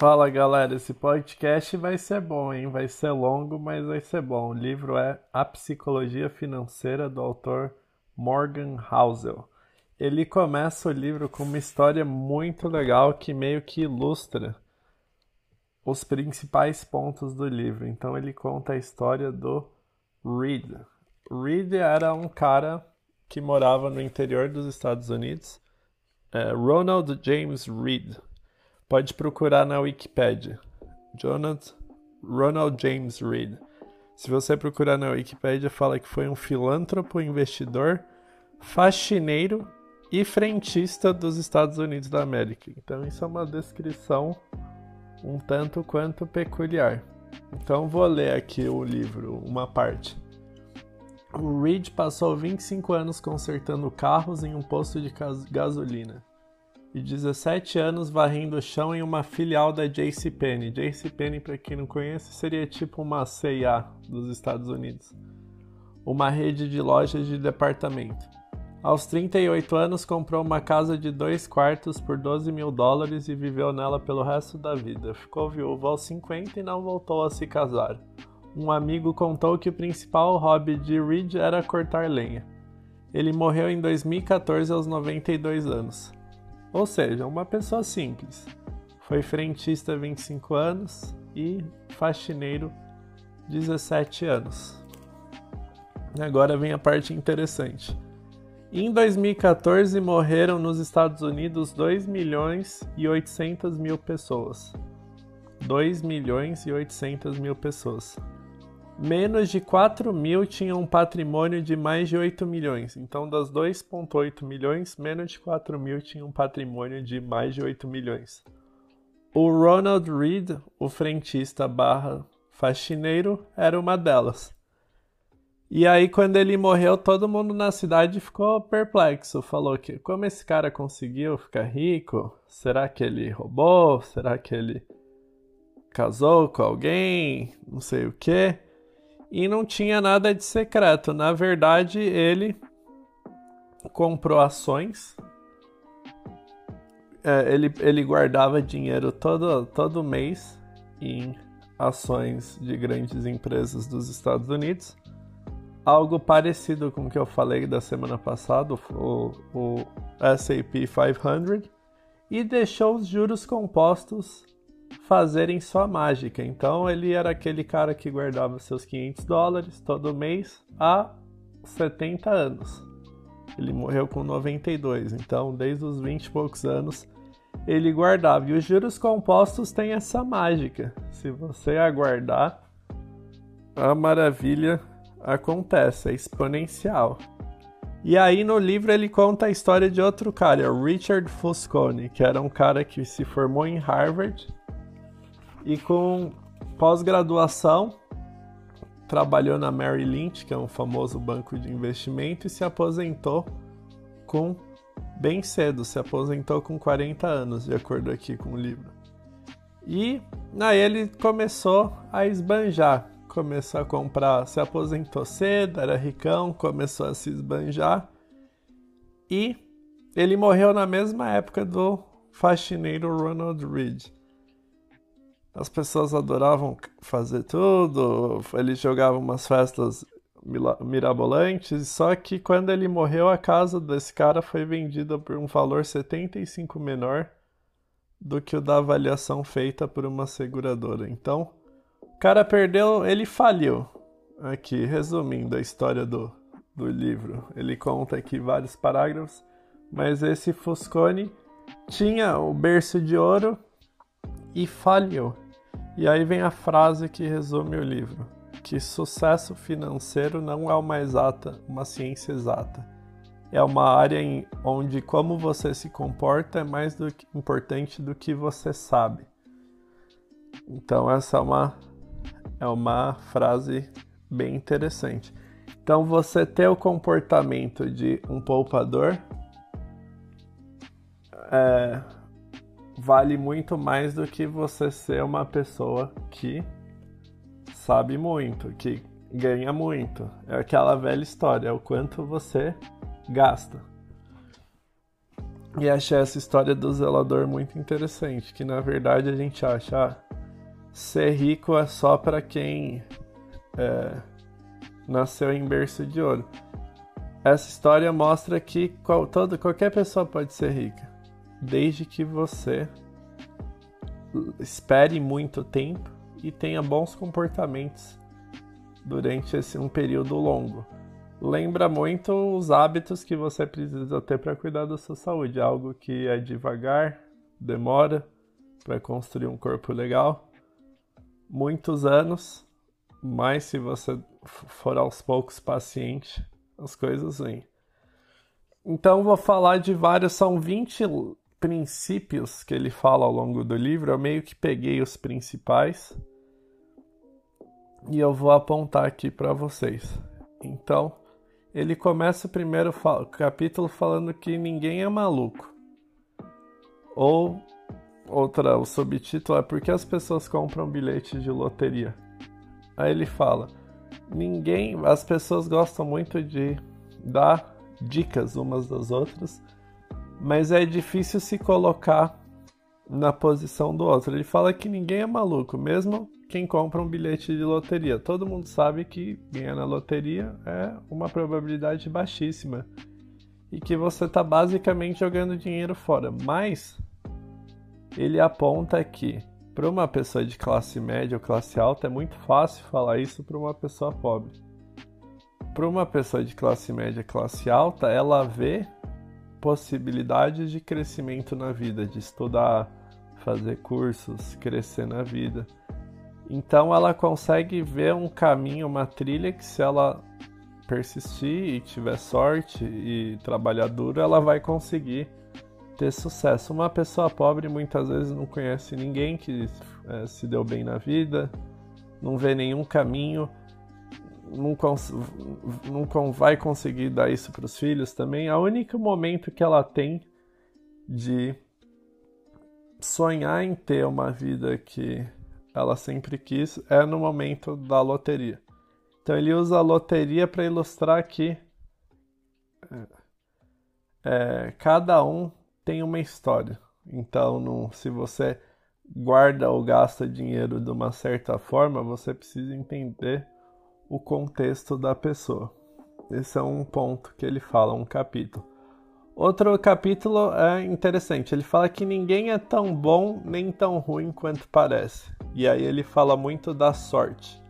Fala galera, esse podcast vai ser bom, hein? Vai ser longo, mas vai ser bom. O livro é A Psicologia Financeira do autor Morgan Housel. Ele começa o livro com uma história muito legal que meio que ilustra os principais pontos do livro. Então ele conta a história do Reed. Reed era um cara que morava no interior dos Estados Unidos. É Ronald James Reed Pode procurar na Wikipedia. Jonathan Ronald James Reed. Se você procurar na Wikipedia, fala que foi um filântropo, investidor, faxineiro e frentista dos Estados Unidos da América. Então isso é uma descrição um tanto quanto peculiar. Então vou ler aqui o livro, uma parte. O Reed passou 25 anos consertando carros em um posto de gasolina e 17 anos varrendo o chão em uma filial da JCPenney. JCPenney, para quem não conhece, seria tipo uma C&A dos Estados Unidos, uma rede de lojas de departamento. Aos 38 anos, comprou uma casa de dois quartos por 12 mil dólares e viveu nela pelo resto da vida. Ficou viúvo aos 50 e não voltou a se casar. Um amigo contou que o principal hobby de Reed era cortar lenha. Ele morreu em 2014 aos 92 anos. Ou seja, uma pessoa simples. Foi frentista 25 anos e faxineiro 17 anos. Agora vem a parte interessante. Em 2014 morreram nos Estados Unidos 2 milhões e 800 mil pessoas. 2 milhões e 800 mil pessoas menos de 4 mil tinham um patrimônio de mais de 8 milhões. Então, das 2,8 milhões, menos de 4 mil tinham um patrimônio de mais de 8 milhões. O Ronald Reed, o frentista barra faxineiro, era uma delas. E aí, quando ele morreu, todo mundo na cidade ficou perplexo. Falou que como esse cara conseguiu ficar rico? Será que ele roubou? Será que ele casou com alguém? Não sei o que e não tinha nada de secreto. Na verdade, ele comprou ações. É, ele, ele guardava dinheiro todo, todo mês em ações de grandes empresas dos Estados Unidos. Algo parecido com o que eu falei da semana passada, o, o SAP 500, e deixou os juros compostos fazerem sua mágica. Então ele era aquele cara que guardava seus 500 dólares todo mês há 70 anos. Ele morreu com 92, então desde os 20 e poucos anos ele guardava. E os juros compostos têm essa mágica. Se você aguardar, a maravilha acontece, é exponencial. E aí no livro ele conta a história de outro cara, Richard Foscone, que era um cara que se formou em Harvard e com pós-graduação trabalhou na Merrill Lynch, que é um famoso banco de investimento, e se aposentou com bem cedo, se aposentou com 40 anos, de acordo aqui com o livro. E aí ele começou a esbanjar, começou a comprar, se aposentou cedo, era ricão, começou a se esbanjar e ele morreu na mesma época do faxineiro Ronald Reed. As pessoas adoravam fazer tudo, ele jogava umas festas mirabolantes, só que quando ele morreu, a casa desse cara foi vendida por um valor 75 menor do que o da avaliação feita por uma seguradora. Então, o cara perdeu, ele faliu. Aqui, resumindo a história do, do livro, ele conta aqui vários parágrafos, mas esse Foscone tinha o berço de ouro e falhou. E aí vem a frase que resume o livro: que sucesso financeiro não é uma exata, uma ciência exata. É uma área em onde como você se comporta é mais do que, importante do que você sabe. Então essa é uma é uma frase bem interessante. Então você ter o comportamento de um poupador é, vale muito mais do que você ser uma pessoa que sabe muito, que ganha muito. É aquela velha história, é o quanto você gasta. E achei essa história do zelador muito interessante, que na verdade a gente acha ah, ser rico é só para quem é, nasceu em berço de ouro. Essa história mostra que qual, todo, qualquer pessoa pode ser rica, desde que você espere muito tempo e tenha bons comportamentos durante esse um período longo. Lembra muito os hábitos que você precisa ter para cuidar da sua saúde, algo que é devagar, demora para construir um corpo legal, muitos anos, mas se você for aos poucos paciente, as coisas vêm. Então vou falar de vários, são 20 princípios que ele fala ao longo do livro, eu meio que peguei os principais e eu vou apontar aqui para vocês. Então, ele começa o primeiro capítulo falando que ninguém é maluco. Ou outra, o subtítulo é porque as pessoas compram bilhetes de loteria. Aí ele fala: ninguém, as pessoas gostam muito de dar dicas umas das outras, mas é difícil se colocar na posição do outro. Ele fala que ninguém é maluco, mesmo quem compra um bilhete de loteria. Todo mundo sabe que ganhar na loteria é uma probabilidade baixíssima e que você está basicamente jogando dinheiro fora. Mas ele aponta que para uma pessoa de classe média ou classe alta é muito fácil falar isso para uma pessoa pobre. Para uma pessoa de classe média, classe alta, ela vê possibilidades de crescimento na vida, de estudar, fazer cursos, crescer na vida. Então ela consegue ver um caminho, uma trilha que se ela persistir e tiver sorte e trabalhar duro, ela vai conseguir ter sucesso. Uma pessoa pobre muitas vezes não conhece ninguém que é, se deu bem na vida, não vê nenhum caminho, não, não vai conseguir dar isso para os filhos também. A único momento que ela tem de sonhar em ter uma vida que ela sempre quis é no momento da loteria. Então ele usa a loteria para ilustrar que é, é, cada um tem uma história. Então, se você guarda ou gasta dinheiro de uma certa forma, você precisa entender o contexto da pessoa. Esse é um ponto que ele fala, um capítulo. Outro capítulo é interessante. Ele fala que ninguém é tão bom nem tão ruim quanto parece. E aí ele fala muito da sorte.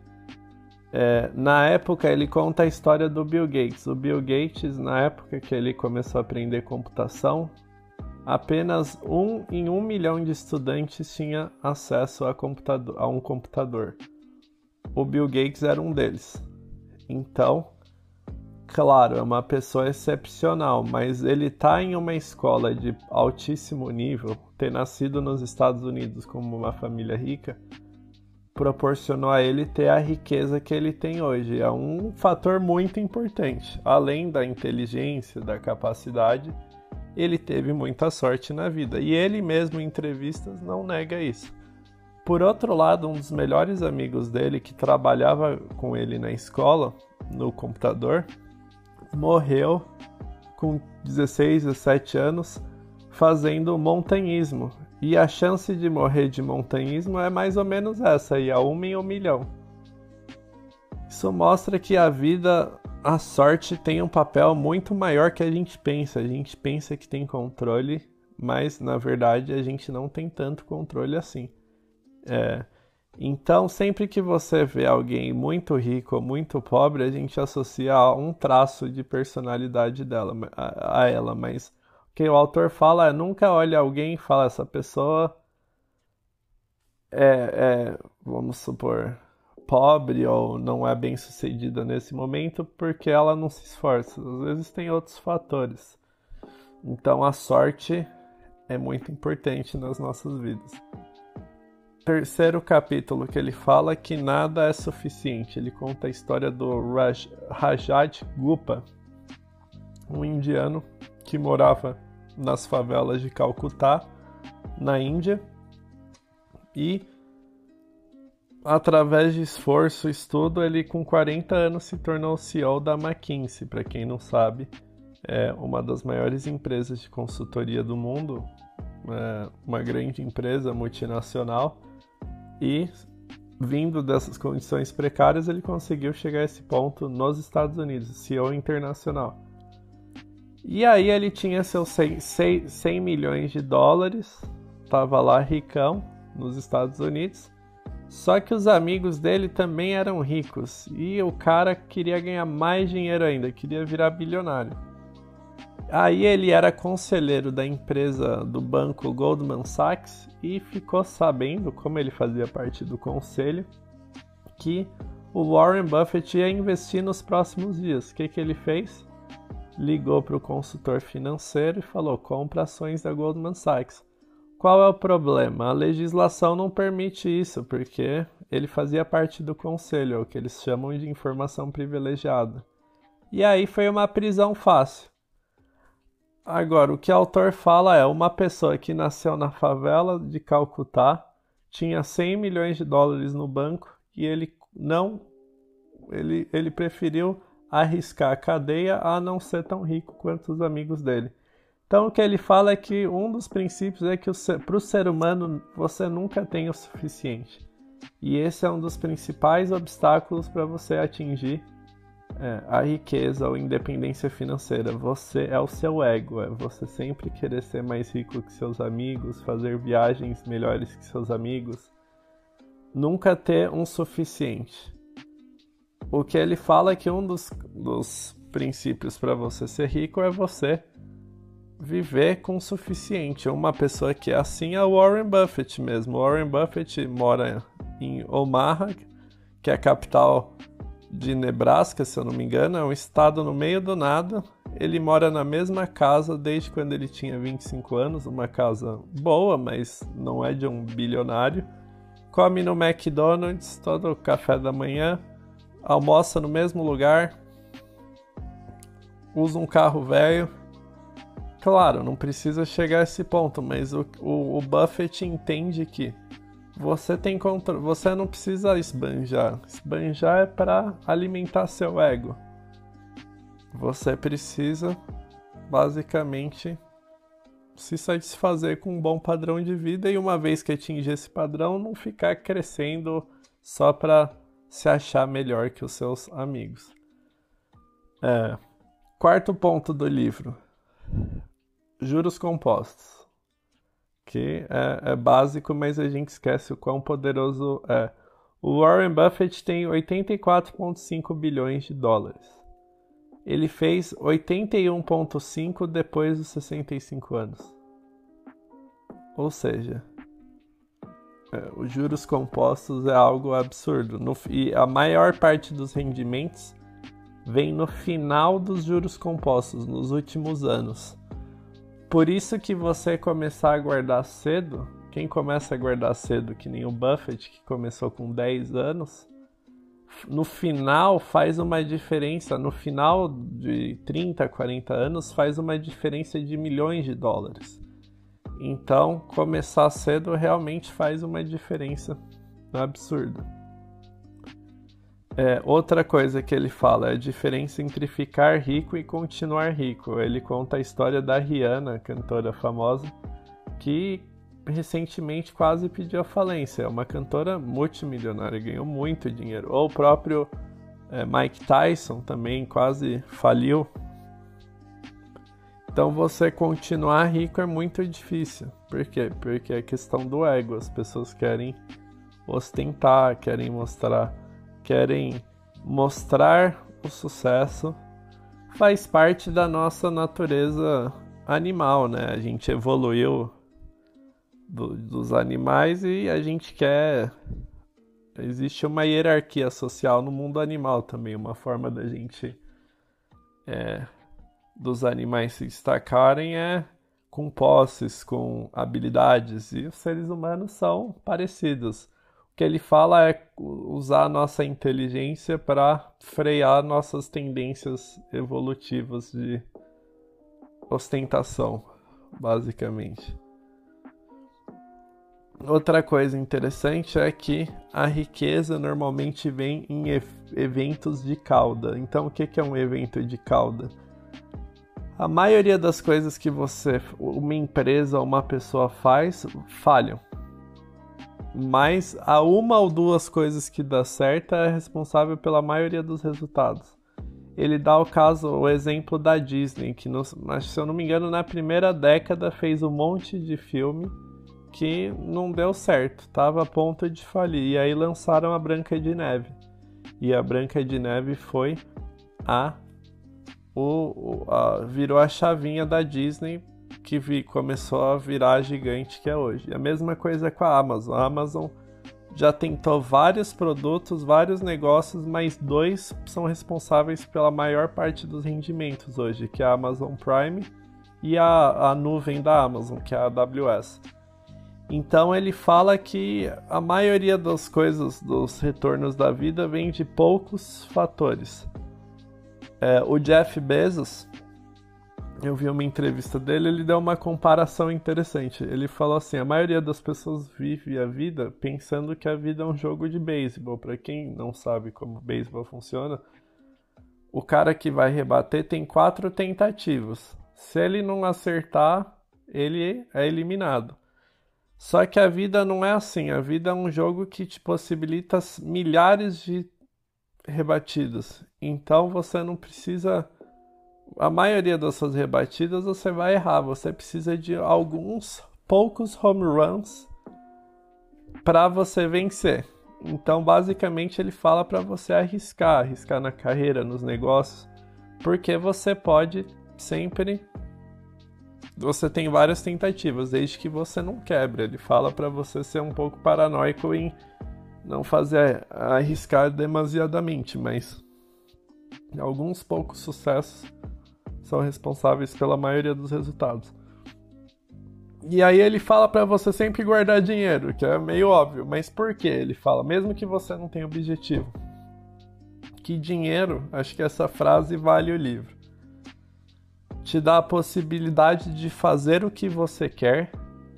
É, na época ele conta a história do Bill Gates. O Bill Gates, na época que ele começou a aprender computação, apenas um em um milhão de estudantes tinha acesso a, a um computador. O Bill Gates era um deles. Então, claro, é uma pessoa excepcional, mas ele está em uma escola de altíssimo nível, ter nascido nos Estados Unidos como uma família rica, proporcionou a ele ter a riqueza que ele tem hoje. É um fator muito importante. Além da inteligência, da capacidade, ele teve muita sorte na vida. E ele mesmo em entrevistas não nega isso. Por outro lado, um dos melhores amigos dele que trabalhava com ele na escola, no computador, morreu com 16, 17 anos fazendo montanhismo. E a chance de morrer de montanhismo é mais ou menos essa, aí, a uma em um milhão. Isso mostra que a vida, a sorte tem um papel muito maior que a gente pensa. A gente pensa que tem controle, mas na verdade a gente não tem tanto controle assim. É, então, sempre que você vê alguém muito rico ou muito pobre, a gente associa um traço de personalidade dela, a, a ela. Mas o que o autor fala é nunca olhe alguém e fala essa pessoa é, é, vamos supor, pobre ou não é bem sucedida nesse momento porque ela não se esforça. Às vezes tem outros fatores. Então a sorte é muito importante nas nossas vidas terceiro capítulo que ele fala que nada é suficiente. Ele conta a história do Raj, Rajat Gupa, um indiano que morava nas favelas de Calcutá, na Índia, e através de esforço e estudo, ele com 40 anos se tornou CEO da McKinsey. Para quem não sabe, é uma das maiores empresas de consultoria do mundo, é uma grande empresa multinacional, e vindo dessas condições precárias, ele conseguiu chegar a esse ponto nos Estados Unidos, CEO internacional. E aí ele tinha seus 100, 100 milhões de dólares, estava lá ricão nos Estados Unidos, só que os amigos dele também eram ricos e o cara queria ganhar mais dinheiro ainda, queria virar bilionário. Aí ele era conselheiro da empresa do banco Goldman Sachs e ficou sabendo, como ele fazia parte do conselho, que o Warren Buffett ia investir nos próximos dias. O que, que ele fez? Ligou para o consultor financeiro e falou: compra ações da Goldman Sachs. Qual é o problema? A legislação não permite isso, porque ele fazia parte do conselho, é o que eles chamam de informação privilegiada. E aí foi uma prisão fácil. Agora, o que o autor fala é uma pessoa que nasceu na favela de Calcutá, tinha 100 milhões de dólares no banco e ele não ele, ele preferiu arriscar a cadeia a não ser tão rico quanto os amigos dele. Então o que ele fala é que um dos princípios é que para o ser humano você nunca tem o suficiente. E esse é um dos principais obstáculos para você atingir é, a riqueza ou independência financeira. Você é o seu ego, é você sempre querer ser mais rico que seus amigos, fazer viagens melhores que seus amigos, nunca ter um suficiente. O que ele fala é que um dos, dos princípios para você ser rico é você viver com o suficiente. Uma pessoa que é assim é o Warren Buffett mesmo. Warren Buffett mora em Omaha, que é a capital de Nebraska, se eu não me engano, é um estado no meio do nada. Ele mora na mesma casa desde quando ele tinha 25 anos, uma casa boa, mas não é de um bilionário. Come no McDonald's todo o café da manhã, almoça no mesmo lugar, usa um carro velho. Claro, não precisa chegar a esse ponto, mas o, o, o Buffett entende que você tem controle, você não precisa esbanjar. Esbanjar é para alimentar seu ego. Você precisa basicamente se satisfazer com um bom padrão de vida e uma vez que atingir esse padrão, não ficar crescendo só para se achar melhor que os seus amigos. É. Quarto ponto do livro: juros compostos que é, é, básico, mas a gente esquece o quão poderoso é. O Warren Buffett tem 84,5 bilhões de dólares. Ele fez 81,5 depois dos 65 anos. Ou seja, é, os juros compostos é algo absurdo. No, e a maior parte dos rendimentos vem no final dos juros compostos, nos últimos anos. Por isso que você começar a guardar cedo, quem começa a guardar cedo, que nem o Buffett, que começou com 10 anos, no final faz uma diferença, no final de 30, 40 anos, faz uma diferença de milhões de dólares. Então, começar cedo realmente faz uma diferença absurda. É, outra coisa que ele fala é a diferença entre ficar rico e continuar rico. Ele conta a história da Rihanna, cantora famosa, que recentemente quase pediu a falência. É uma cantora multimilionária, ganhou muito dinheiro. Ou o próprio é, Mike Tyson também quase faliu. Então você continuar rico é muito difícil. Por quê? Porque é questão do ego. As pessoas querem ostentar, querem mostrar querem mostrar o sucesso faz parte da nossa natureza animal, né? A gente evoluiu do, dos animais e a gente quer. Existe uma hierarquia social no mundo animal também, uma forma da gente. É, dos animais se destacarem é com posses, com habilidades, e os seres humanos são parecidos que ele fala é usar a nossa inteligência para frear nossas tendências evolutivas de ostentação, basicamente. Outra coisa interessante é que a riqueza normalmente vem em eventos de cauda. Então, o que é um evento de cauda? a maioria das coisas que você, uma empresa ou uma pessoa faz, falham. Mas a uma ou duas coisas que dá certo é responsável pela maioria dos resultados. Ele dá o caso, o exemplo da Disney, que no, se eu não me engano na primeira década fez um monte de filme que não deu certo, estava a ponto de falir. E aí lançaram a Branca de Neve. E a Branca de Neve foi a o, a, virou a chavinha da Disney que vi, começou a virar gigante que é hoje. A mesma coisa com a Amazon. A Amazon já tentou vários produtos, vários negócios, mas dois são responsáveis pela maior parte dos rendimentos hoje, que é a Amazon Prime e a, a nuvem da Amazon, que é a AWS. Então ele fala que a maioria das coisas, dos retornos da vida, vem de poucos fatores. É, o Jeff Bezos, eu vi uma entrevista dele, ele deu uma comparação interessante. Ele falou assim: a maioria das pessoas vive a vida pensando que a vida é um jogo de beisebol. Para quem não sabe como beisebol funciona, o cara que vai rebater tem quatro tentativas. Se ele não acertar, ele é eliminado. Só que a vida não é assim. A vida é um jogo que te possibilita milhares de rebatidas. Então você não precisa. A maioria das suas rebatidas você vai errar. Você precisa de alguns poucos home runs para você vencer. Então, basicamente, ele fala para você arriscar, arriscar na carreira, nos negócios, porque você pode sempre. Você tem várias tentativas, desde que você não quebre. Ele fala para você ser um pouco paranoico em não fazer arriscar demasiadamente, mas alguns poucos sucessos são responsáveis pela maioria dos resultados. E aí ele fala para você sempre guardar dinheiro, que é meio óbvio, mas por que ele fala? Mesmo que você não tenha objetivo. Que dinheiro, acho que essa frase vale o livro. Te dá a possibilidade de fazer o que você quer,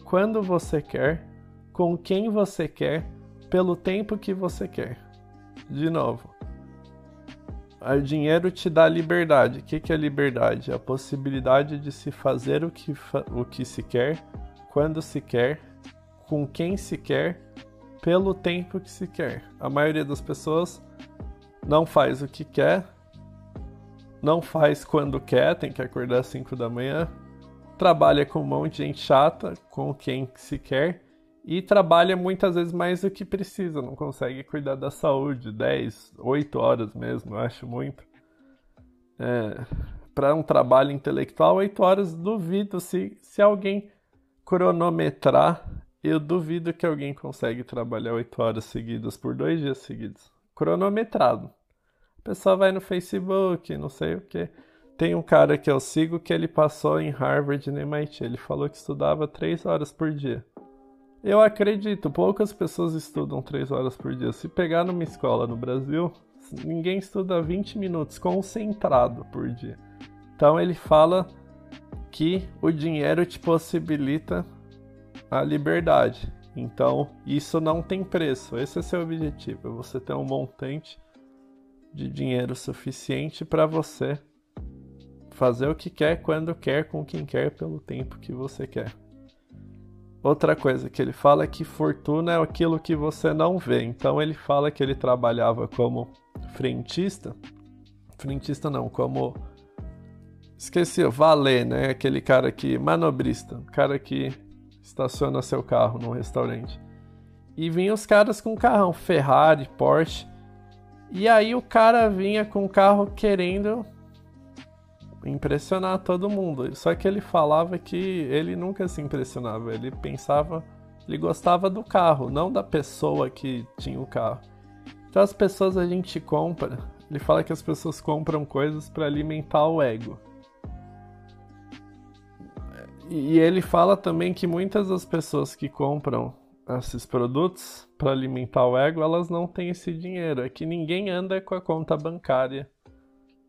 quando você quer, com quem você quer pelo tempo que você quer. De novo, o dinheiro te dá liberdade. O que, é liberdade? A possibilidade de se fazer o que, o que se quer, quando se quer, com quem se quer, pelo tempo que se quer. A maioria das pessoas não faz o que quer, não faz quando quer, tem que acordar às 5 da manhã, trabalha com um monte de gente chata, com quem se quer e trabalha muitas vezes mais do que precisa, não consegue cuidar da saúde, 10, 8 horas mesmo, eu acho muito. É, para um trabalho intelectual, 8 horas, duvido se, se alguém cronometrar, eu duvido que alguém consegue trabalhar 8 horas seguidas por dois dias seguidos. Cronometrado. A pessoa vai no Facebook, não sei o que. Tem um cara que eu sigo que ele passou em Harvard e no MIT. Ele falou que estudava 3 horas por dia. Eu acredito, poucas pessoas estudam 3 horas por dia. Se pegar numa escola no Brasil, ninguém estuda 20 minutos concentrado por dia. Então ele fala que o dinheiro te possibilita a liberdade. Então isso não tem preço. Esse é seu objetivo, é você ter um montante de dinheiro suficiente para você fazer o que quer, quando quer, com quem quer, pelo tempo que você quer. Outra coisa que ele fala é que fortuna é aquilo que você não vê. Então ele fala que ele trabalhava como frentista. Frentista não, como. Esqueci, valet, né? Aquele cara que. manobrista. Cara que estaciona seu carro num restaurante. E vinha os caras com carrão, Ferrari, Porsche. E aí o cara vinha com o carro querendo impressionar todo mundo. Só que ele falava que ele nunca se impressionava, ele pensava, ele gostava do carro, não da pessoa que tinha o carro. Então as pessoas a gente compra, ele fala que as pessoas compram coisas para alimentar o ego. E ele fala também que muitas das pessoas que compram esses produtos para alimentar o ego, elas não têm esse dinheiro. É que ninguém anda com a conta bancária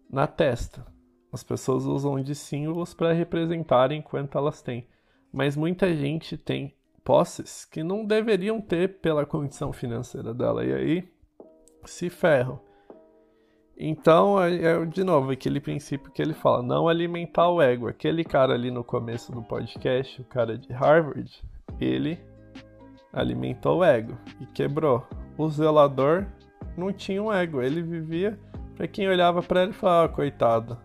na testa. As pessoas usam de símbolos para representarem quanto elas têm, mas muita gente tem posses que não deveriam ter pela condição financeira dela, e aí se ferram. Então, é, é, de novo aquele princípio que ele fala, não alimentar o ego. Aquele cara ali no começo do podcast, o cara de Harvard, ele alimentou o ego e quebrou. O zelador não tinha um ego, ele vivia para quem olhava para ele e falava, ah, coitado,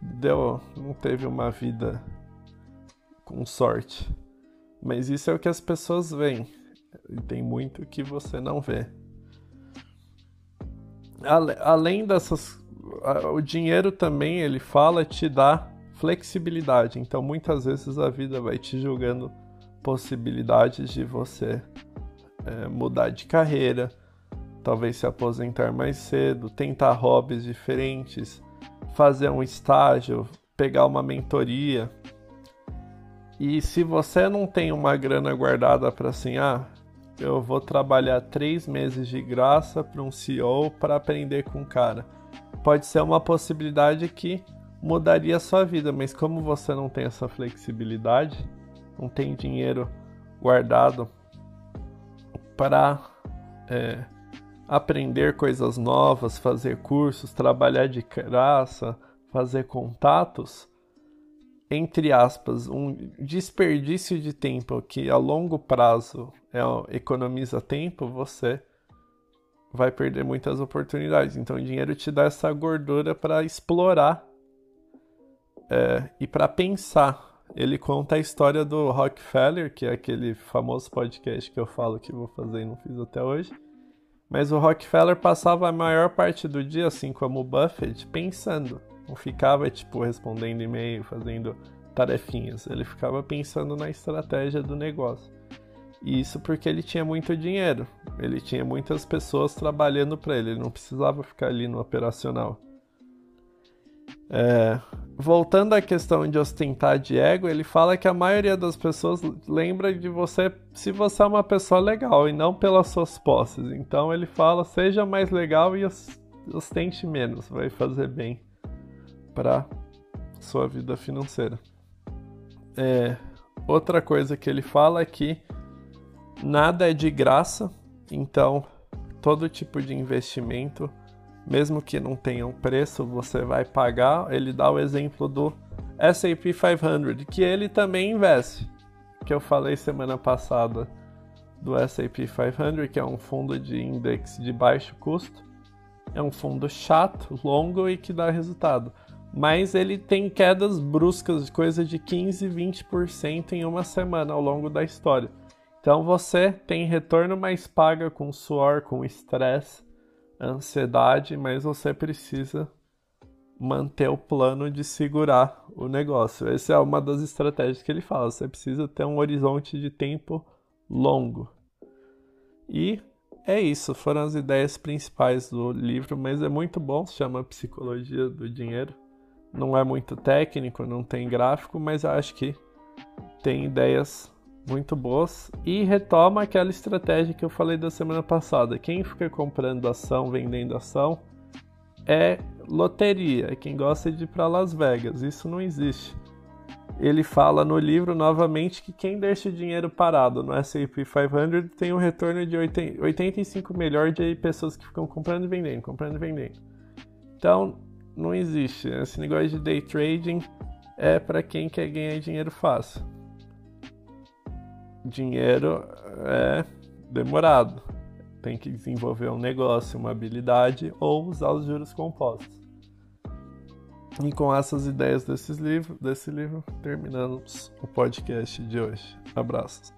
deu, não teve uma vida com sorte. Mas isso é o que as pessoas veem. E tem muito que você não vê. Além dessas. O dinheiro também, ele fala, te dá flexibilidade. Então muitas vezes a vida vai te julgando possibilidades de você é, mudar de carreira, talvez se aposentar mais cedo, tentar hobbies diferentes, fazer um estágio, pegar uma mentoria. E se você não tem uma grana guardada para assim, ah, eu vou trabalhar três meses de graça para um CEO para aprender com o cara, pode ser uma possibilidade que mudaria a sua vida, mas como você não tem essa flexibilidade, não tem dinheiro guardado para é, aprender coisas novas, fazer cursos, trabalhar de graça, fazer contatos, entre aspas, um desperdício de tempo que a longo prazo é, economiza tempo, você vai perder muitas oportunidades. Então, o dinheiro te dá essa gordura para explorar é, e para pensar. Ele conta a história do Rockefeller, que é aquele famoso podcast que eu falo que vou fazer e não fiz até hoje mas o Rockefeller passava a maior parte do dia, assim como o Buffett, pensando. Não ficava, tipo, respondendo e-mail, fazendo tarefinhas. Ele ficava pensando na estratégia do negócio. E isso porque ele tinha muito dinheiro. Ele tinha muitas pessoas trabalhando para ele. Ele não precisava ficar ali no operacional. É, voltando à questão de ostentar de ego, ele fala que a maioria das pessoas lembra de você se você é uma pessoa legal e não pelas suas posses. Então ele fala: seja mais legal e ostente menos, vai fazer bem para sua vida financeira. É, outra coisa que ele fala é que nada é de graça, então todo tipo de investimento mesmo que não tenha um preço, você vai pagar. Ele dá o exemplo do S&P 500, que ele também investe, que eu falei semana passada do S&P 500, que é um fundo de index de baixo custo. É um fundo chato, longo e que dá resultado. Mas ele tem quedas bruscas coisa de 15, 20% em uma semana ao longo da história. Então você tem retorno mais paga com suor, com estresse ansiedade, mas você precisa manter o plano de segurar o negócio. Essa é uma das estratégias que ele fala. Você precisa ter um horizonte de tempo longo. E é isso, foram as ideias principais do livro, mas é muito bom, se chama Psicologia do Dinheiro. Não é muito técnico, não tem gráfico, mas acho que tem ideias muito boas e retoma aquela estratégia que eu falei da semana passada. Quem fica comprando ação, vendendo ação é loteria, é quem gosta de ir para Las Vegas. Isso não existe. Ele fala no livro novamente que quem deixa o dinheiro parado no S&P 500 tem um retorno de 85 melhor de pessoas que ficam comprando e vendendo, comprando e vendendo. Então, não existe. Esse negócio de day trading é para quem quer ganhar dinheiro fácil dinheiro é demorado. Tem que desenvolver um negócio, uma habilidade ou usar os juros compostos. E com essas ideias desses livros, desse livro, terminamos o podcast de hoje. Abraços.